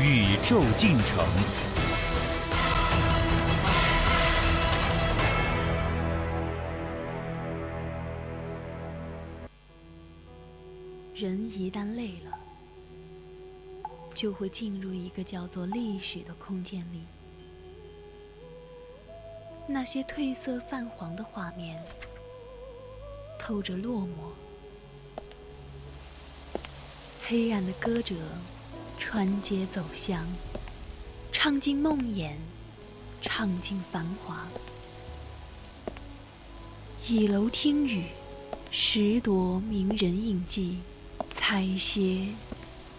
宇宙进程。人一旦累了，就会进入一个叫做历史的空间里。那些褪色泛黄的画面，透着落寞。黑暗的歌者穿街走巷，唱尽梦魇，唱尽繁华。倚楼听雨，拾夺名人印记，采撷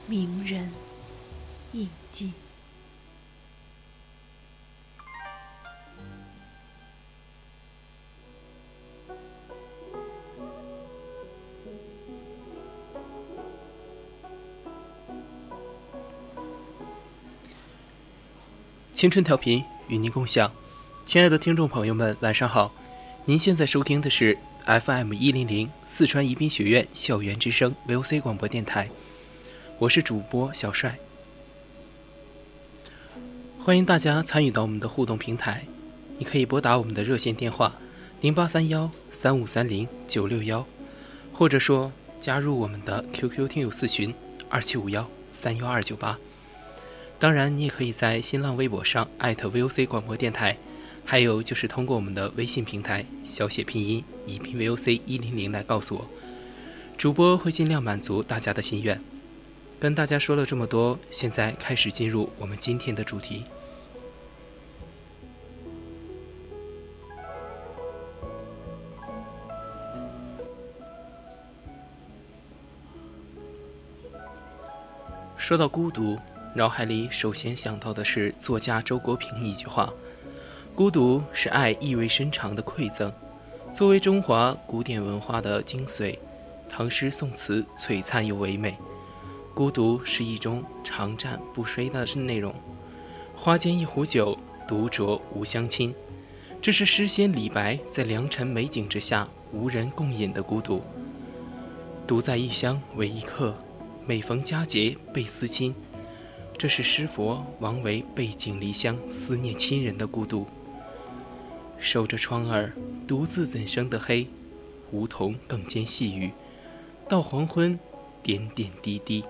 名人印记。青春调频与您共享，亲爱的听众朋友们，晚上好！您现在收听的是 FM 一零零四川宜宾学院校园之声 VOC 广播电台，我是主播小帅。欢迎大家参与到我们的互动平台，你可以拨打我们的热线电话零八三幺三五三零九六幺，或者说加入我们的 QQ 听友四群二七五幺三幺二九八。当然，你也可以在新浪微博上艾特 @VOC 广播电台，还有就是通过我们的微信平台小写拼音宜宾 VOC 一零零来告诉我，主播会尽量满足大家的心愿。跟大家说了这么多，现在开始进入我们今天的主题。说到孤独。脑海里首先想到的是作家周国平一句话：“孤独是爱意味深长的馈赠。”作为中华古典文化的精髓，唐诗宋词璀璨又唯美。孤独是一种长战不衰的内容。花间一壶酒，独酌无相亲。这是诗仙李白在良辰美景之下无人共饮的孤独。独在异乡为异客，每逢佳节倍思亲。这是诗佛王维背井离乡、思念亲人的孤独。守着窗儿，独自怎生得黑？梧桐更兼细雨，到黄昏，点点滴滴。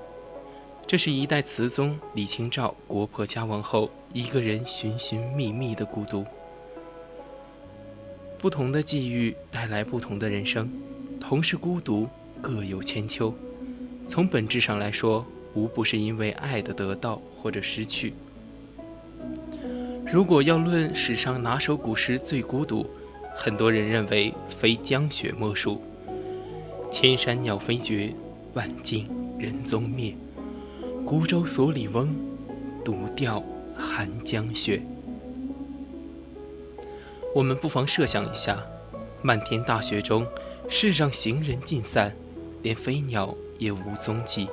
这是一代词宗李清照国破家亡后，一个人寻寻觅觅的孤独。不同的际遇带来不同的人生，同是孤独，各有千秋。从本质上来说。无不是因为爱的得到或者失去。如果要论史上哪首古诗最孤独，很多人认为非江雪莫属。千山鸟飞绝，万径人踪灭，孤舟蓑笠翁，独钓寒江雪。我们不妨设想一下，漫天大雪中，世上行人尽散，连飞鸟也无踪迹。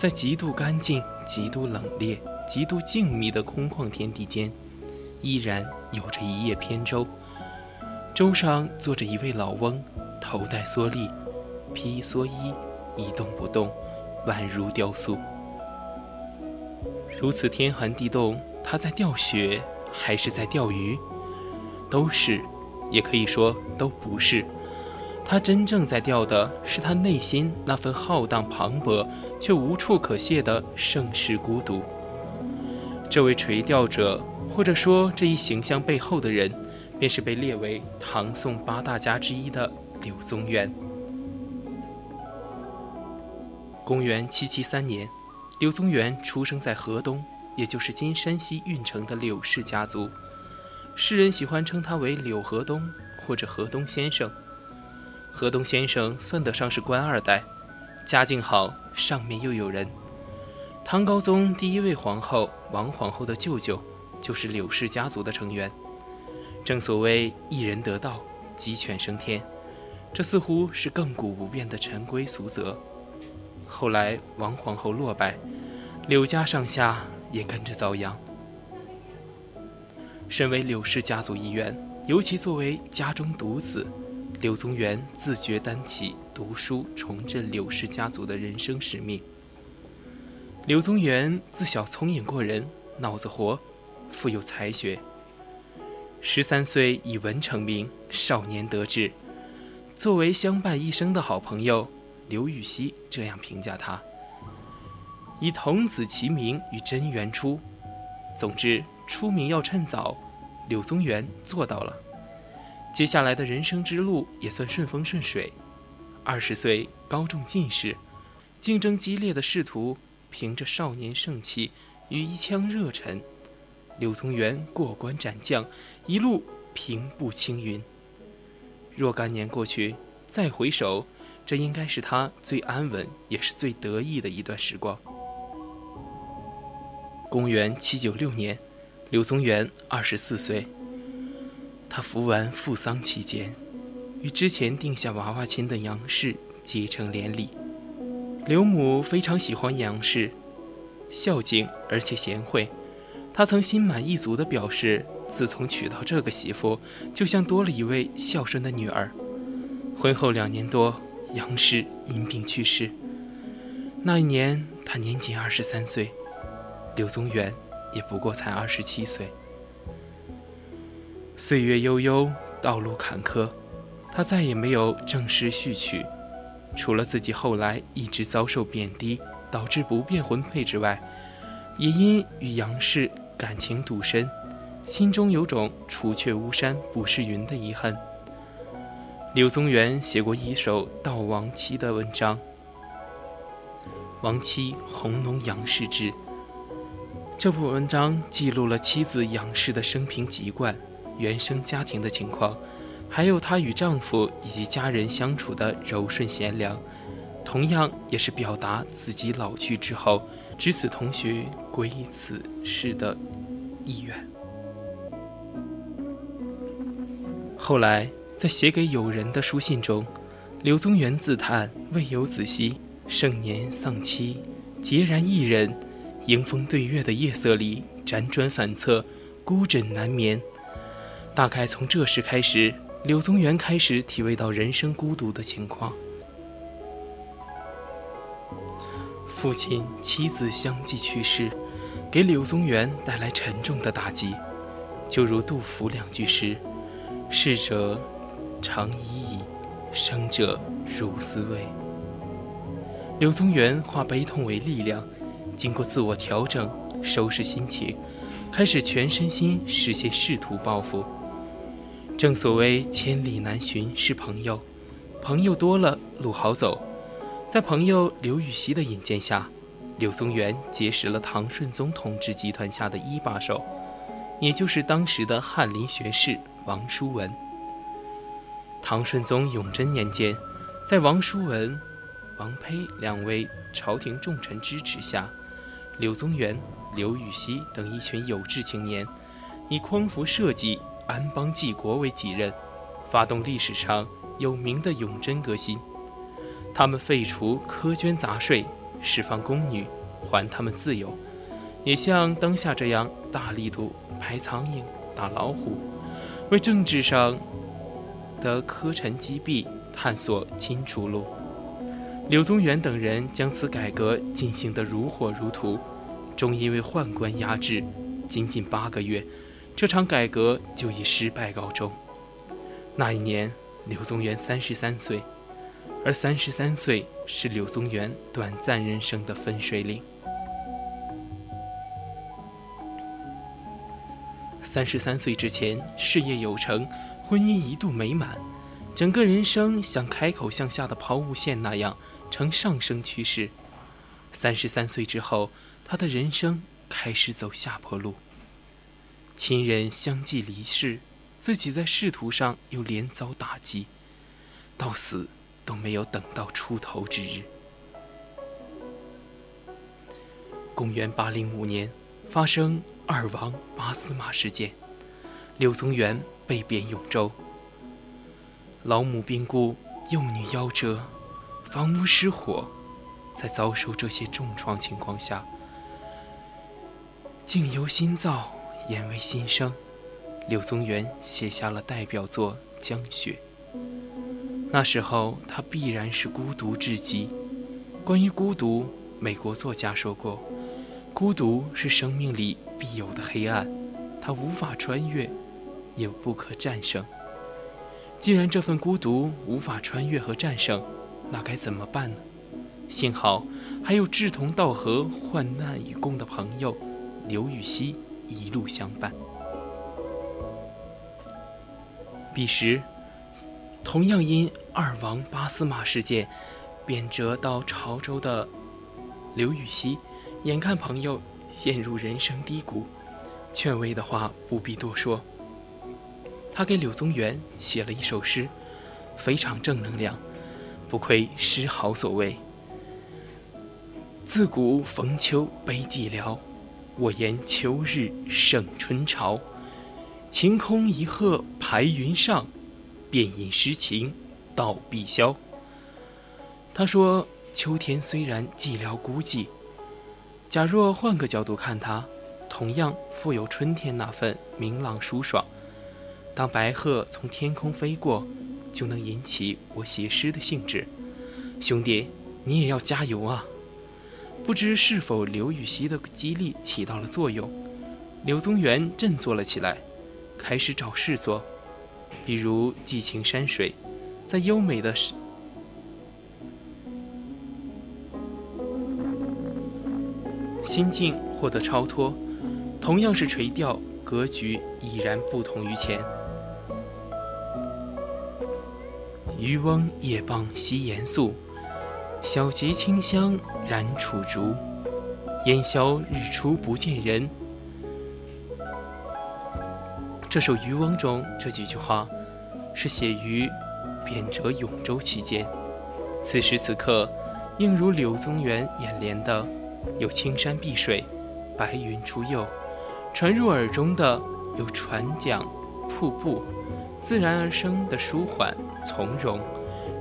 在极度干净、极度冷冽、极度静谧的空旷天地间，依然有着一叶扁舟。舟上坐着一位老翁，头戴蓑笠，披蓑衣，一动不动，宛如雕塑。如此天寒地冻，他在钓雪，还是在钓鱼？都是，也可以说都不是。他真正在钓的是他内心那份浩荡磅礴却无处可泄的盛世孤独。这位垂钓者，或者说这一形象背后的人，便是被列为唐宋八大家之一的柳宗元。公元七七三年，柳宗元出生在河东，也就是今山西运城的柳氏家族。世人喜欢称他为柳河东或者河东先生。河东先生算得上是官二代，家境好，上面又有人。唐高宗第一位皇后王皇后的舅舅，就是柳氏家族的成员。正所谓一人得道，鸡犬升天，这似乎是亘古不变的陈规俗则。后来王皇后落败，柳家上下也跟着遭殃。身为柳氏家族一员，尤其作为家中独子，柳宗元自觉担起读书重振柳氏家族的人生使命。柳宗元自小聪颖过人，脑子活，富有才学。十三岁以文成名，少年得志。作为相伴一生的好朋友，刘禹锡这样评价他：“以童子其名与真元出。”总之，出名要趁早。柳宗元做到了。接下来的人生之路也算顺风顺水。二十岁高中进士，竞争激烈的仕途，凭着少年盛气与一腔热忱。柳宗元过关斩将，一路平步青云。若干年过去，再回首，这应该是他最安稳也是最得意的一段时光。公元七九六年，柳宗元二十四岁。他服完父丧期间，与之前定下娃娃亲的杨氏结成连理。刘母非常喜欢杨氏，孝敬而且贤惠。他曾心满意足地表示，自从娶到这个媳妇，就像多了一位孝顺的女儿。婚后两年多，杨氏因病去世。那一年，他年仅二十三岁，柳宗元也不过才二十七岁。岁月悠悠，道路坎坷，他再也没有正式续娶，除了自己后来一直遭受贬低，导致不便婚配之外。也因与杨氏感情笃深，心中有种除却巫山不是云的遗憾。柳宗元写过一首悼亡妻的文章，《亡妻红浓杨氏志》。这部文章记录了妻子杨氏的生平籍贯、原生家庭的情况，还有她与丈夫以及家人相处的柔顺贤良，同样也是表达自己老去之后。知此同学归此事的意愿。后来，在写给友人的书信中，柳宗元自叹未有子息，盛年丧妻，孑然一人，迎风对月的夜色里辗转反侧，孤枕难眠。大概从这时开始，柳宗元开始体味到人生孤独的情况。父亲、妻子相继去世，给柳宗元带来沉重的打击。就如杜甫两句诗：“逝者长已矣，生者如斯未。”柳宗元化悲痛为力量，经过自我调整、收拾心情，开始全身心实现仕途抱负。正所谓千里难寻是朋友，朋友多了路好走。在朋友刘禹锡的引荐下，柳宗元结识了唐顺宗统治集团下的一把手，也就是当时的翰林学士王叔文。唐顺宗永贞年间，在王叔文、王丕两位朝廷重臣支持下，柳宗元、刘禹锡等一群有志青年，以匡扶社稷、安邦济国为己任，发动历史上有名的永贞革新。他们废除苛捐杂税，释放宫女，还他们自由，也像当下这样大力度拍苍蝇、打老虎，为政治上的苛臣积弊探索新出路。柳宗元等人将此改革进行得如火如荼，终因为宦官压制，仅仅八个月，这场改革就以失败告终。那一年，柳宗元三十三岁。而三十三岁是柳宗元短暂人生的分水岭。三十三岁之前，事业有成，婚姻一度美满，整个人生像开口向下的抛物线那样呈上升趋势。三十三岁之后，他的人生开始走下坡路，亲人相继离世，自己在仕途上又连遭打击，到死。都没有等到出头之日。公元八零五年，发生二王八司马事件，柳宗元被贬永州。老母病故，幼女夭折，房屋失火，在遭受这些重创情况下，境由心造，言为心声。柳宗元写下了代表作《江雪》。那时候他必然是孤独至极。关于孤独，美国作家说过：“孤独是生命里必有的黑暗，它无法穿越，也不可战胜。既然这份孤独无法穿越和战胜，那该怎么办呢？幸好还有志同道合、患难与共的朋友刘禹锡一路相伴。彼时。”同样因二王八司马事件贬谪到潮州的刘禹锡，眼看朋友陷入人生低谷，劝慰的话不必多说。他给柳宗元写了一首诗，非常正能量，不愧诗豪所为。自古逢秋悲寂寥，我言秋日胜春潮。晴空一鹤排云上。便引诗情，到碧霄。他说：“秋天虽然寂寥孤寂，假若换个角度看它，同样富有春天那份明朗舒爽。当白鹤从天空飞过，就能引起我写诗的兴致。兄弟，你也要加油啊！”不知是否刘禹锡的激励起到了作用，柳宗元振作了起来，开始找事做。比如寄情山水，在优美的心境获得超脱，同样是垂钓，格局已然不同于前。渔翁夜傍西岩宿，小楫清香燃楚竹。烟消日出不见人。这首《渔翁》中这几句话，是写于贬谪永州期间。此时此刻，映入柳宗元眼帘的，有青山碧水、白云出岫；传入耳中的，有船桨、瀑布，自然而生的舒缓从容，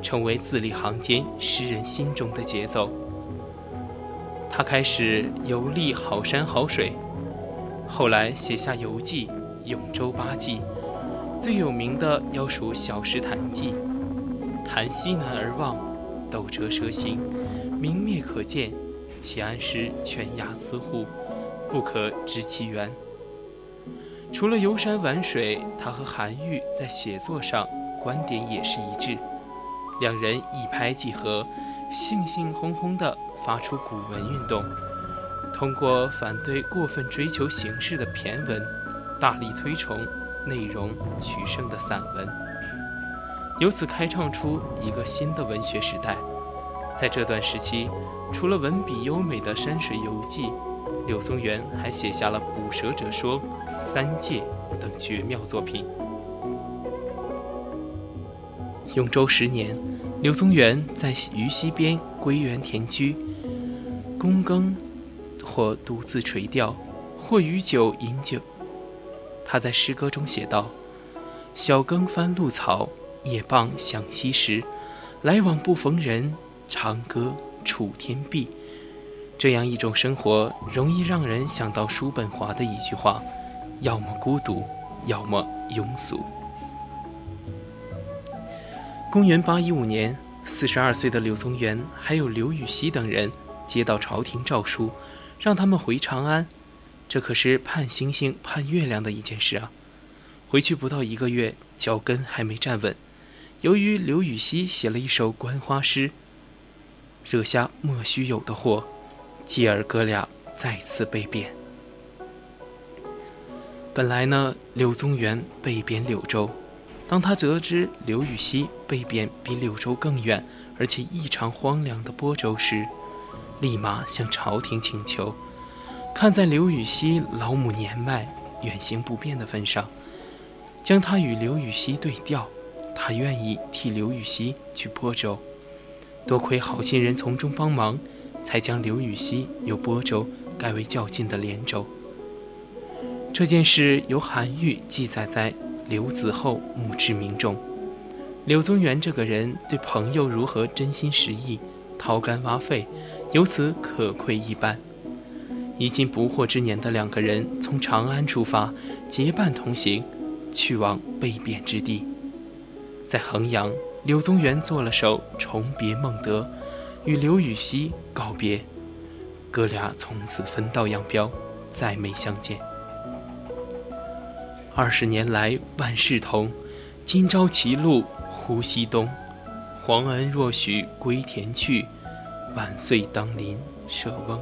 成为字里行间诗人心中的节奏。他开始游历好山好水，后来写下游记。《永州八记》最有名的要数《小石潭记》：“潭西南而望，斗折蛇行，明灭可见。其岸势犬牙雌虎，不可知其源。”除了游山玩水，他和韩愈在写作上观点也是一致，两人一拍即合，兴兴轰轰地发出古文运动，通过反对过分追求形式的骈文。大力推崇内容取胜的散文，由此开创出一个新的文学时代。在这段时期，除了文笔优美的山水游记，柳宗元还写下了《捕蛇者说》《三戒》等绝妙作品。永州十年，柳宗元在渝西边归园田居，躬耕，或独自垂钓，或与酒饮酒。他在诗歌中写道：“晓耕翻露草，夜傍响溪石，来往不逢人，长歌楚天碧。”这样一种生活，容易让人想到叔本华的一句话：“要么孤独，要么庸俗。”公元八一五年，四十二岁的柳宗元还有刘禹锡等人接到朝廷诏书，让他们回长安。这可是盼星星盼月亮的一件事啊！回去不到一个月，脚跟还没站稳。由于刘禹锡写了一首观花诗，惹下莫须有的祸，继而哥俩再次被贬。本来呢，柳宗元被贬柳州，当他得知刘禹锡被贬比柳州更远而且异常荒凉的播州时，立马向朝廷请求。看在刘禹锡老母年迈、远行不便的份上，将他与刘禹锡对调，他愿意替刘禹锡去播州。多亏好心人从中帮忙，才将刘禹锡由播州改为较近的连州。这件事由韩愈记载在《刘子厚墓志铭》中。柳宗元这个人对朋友如何真心实意、掏肝挖肺，由此可窥一斑。已经不惑之年的两个人从长安出发，结伴同行，去往被贬之地。在衡阳，柳宗元做了首《重别孟德》，与刘禹锡告别，哥俩从此分道扬镳，再没相见。二十年来万事同，今朝歧路忽西东。皇恩若许归田去，万岁当临舍翁。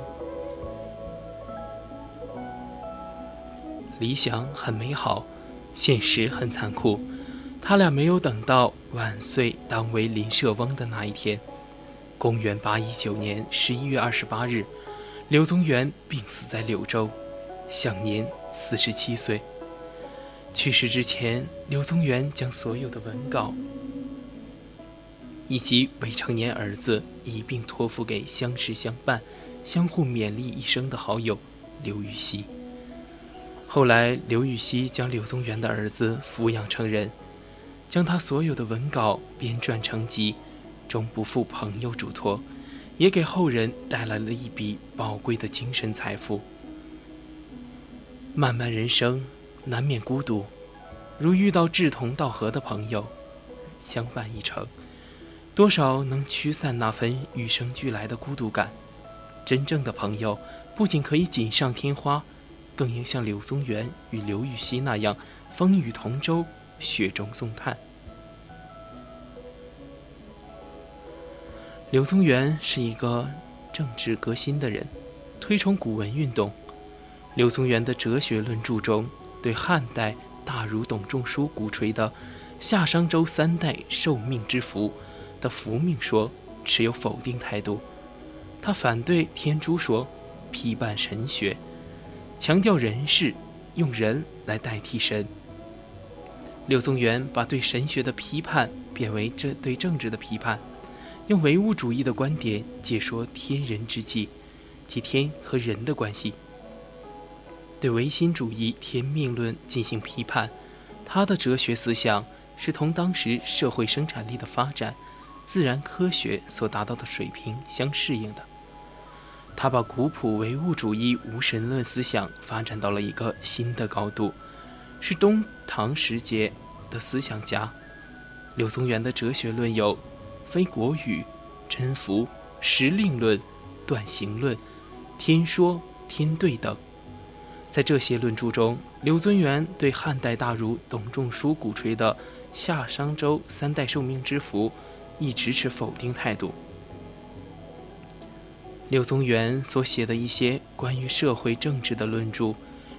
理想很美好，现实很残酷。他俩没有等到万岁当为临舍翁的那一天。公元八一九年十一月二十八日，柳宗元病死在柳州，享年四十七岁。去世之前，柳宗元将所有的文稿以及未成年儿子一并托付给相识相伴、相互勉励一生的好友刘禹锡。后来，刘禹锡将柳宗元的儿子抚养成人，将他所有的文稿编撰成集，终不负朋友嘱托，也给后人带来了一笔宝贵的精神财富。漫漫人生，难免孤独，如遇到志同道合的朋友，相伴一程，多少能驱散那份与生俱来的孤独感。真正的朋友，不仅可以锦上添花。更应像柳宗元与刘禹锡那样风雨同舟、雪中送炭。柳宗元是一个政治革新的人，推崇古文运动。柳宗元的哲学论著中，对汉代大儒董仲舒鼓吹的夏商周三代受命之福的福命说持有否定态度。他反对天诛说，批判神学。强调人事，用人来代替神。柳宗元把对神学的批判变为这对政治的批判，用唯物主义的观点解说天人之际，即天和人的关系。对唯心主义天命论进行批判，他的哲学思想是同当时社会生产力的发展、自然科学所达到的水平相适应的。他把古朴唯物主义无神论思想发展到了一个新的高度，是东唐时节的思想家。柳宗元的哲学论有非国语、真符、时令论、断行论、天说、天对等。在这些论著中，柳宗元对汉代大儒董仲舒鼓吹的夏商周三代受命之福，一直持否定态度。柳宗元所写的一些关于社会政治的论著，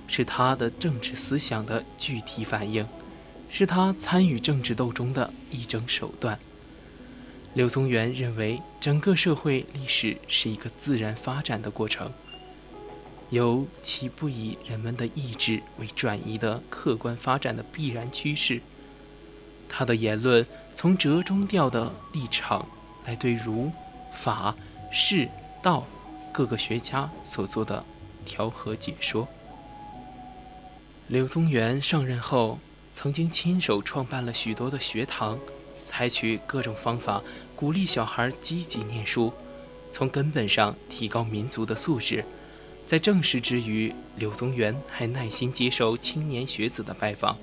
是他的政治思想的具体反映，是他参与政治斗争的一种手段。柳宗元认为，整个社会历史是一个自然发展的过程，由其不以人们的意志为转移的客观发展的必然趋势。他的言论从折中调的立场来对儒、法、释。道各个学家所做的调和解说。柳宗元上任后，曾经亲手创办了许多的学堂，采取各种方法鼓励小孩积极念书，从根本上提高民族的素质。在正事之余，柳宗元还耐心接受青年学子的拜访，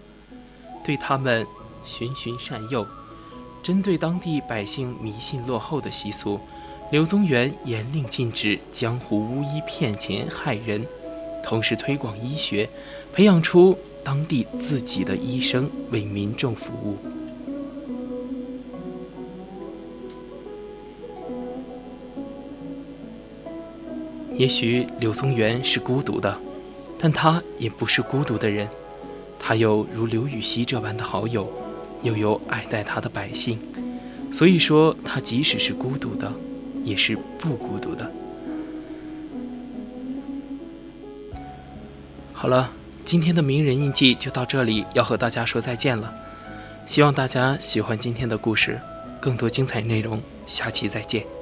对他们循循善诱。针对当地百姓迷信落后的习俗。柳宗元严令禁止江湖巫医骗钱害人，同时推广医学，培养出当地自己的医生为民众服务。也许柳宗元是孤独的，但他也不是孤独的人。他有如刘禹锡这般的好友，又有爱戴他的百姓。所以说，他即使是孤独的。也是不孤独的。好了，今天的名人印记就到这里，要和大家说再见了。希望大家喜欢今天的故事，更多精彩内容，下期再见。